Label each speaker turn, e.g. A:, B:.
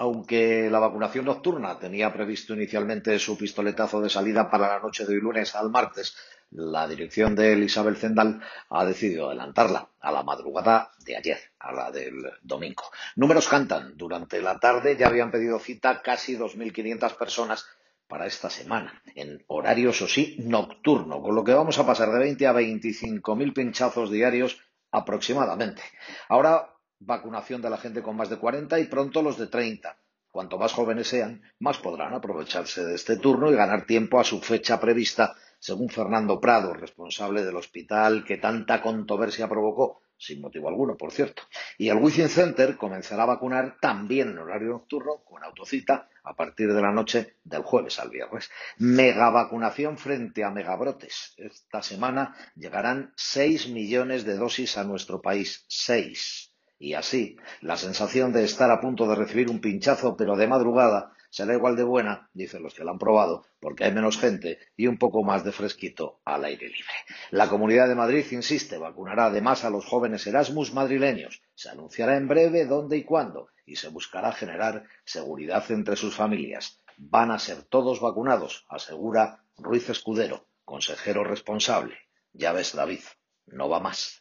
A: aunque la vacunación nocturna tenía previsto inicialmente su pistoletazo de salida para la noche de hoy lunes al martes, la dirección de Isabel Zendal ha decidido adelantarla a la madrugada de ayer, a la del domingo. Números cantan. Durante la tarde ya habían pedido cita casi 2.500 personas para esta semana, en horario, eso sí, nocturno, con lo que vamos a pasar de 20 a 25.000 pinchazos diarios aproximadamente. Ahora vacunación de la gente con más de 40 y pronto los de 30. Cuanto más jóvenes sean, más podrán aprovecharse de este turno y ganar tiempo a su fecha prevista, según Fernando Prado, responsable del hospital que tanta controversia provocó, sin motivo alguno, por cierto. Y el Wizzing Center comenzará a vacunar también en horario nocturno, con autocita, a partir de la noche del jueves al viernes. Mega vacunación frente a megabrotes. Esta semana llegarán 6 millones de dosis a nuestro país. 6 y así, la sensación de estar a punto de recibir un pinchazo, pero de madrugada, será igual de buena, dicen los que la han probado, porque hay menos gente y un poco más de fresquito al aire libre. La Comunidad de Madrid, insiste, vacunará además a los jóvenes Erasmus madrileños. Se anunciará en breve dónde y cuándo y se buscará generar seguridad entre sus familias. Van a ser todos vacunados, asegura Ruiz Escudero, consejero responsable. Ya ves, David, no va más.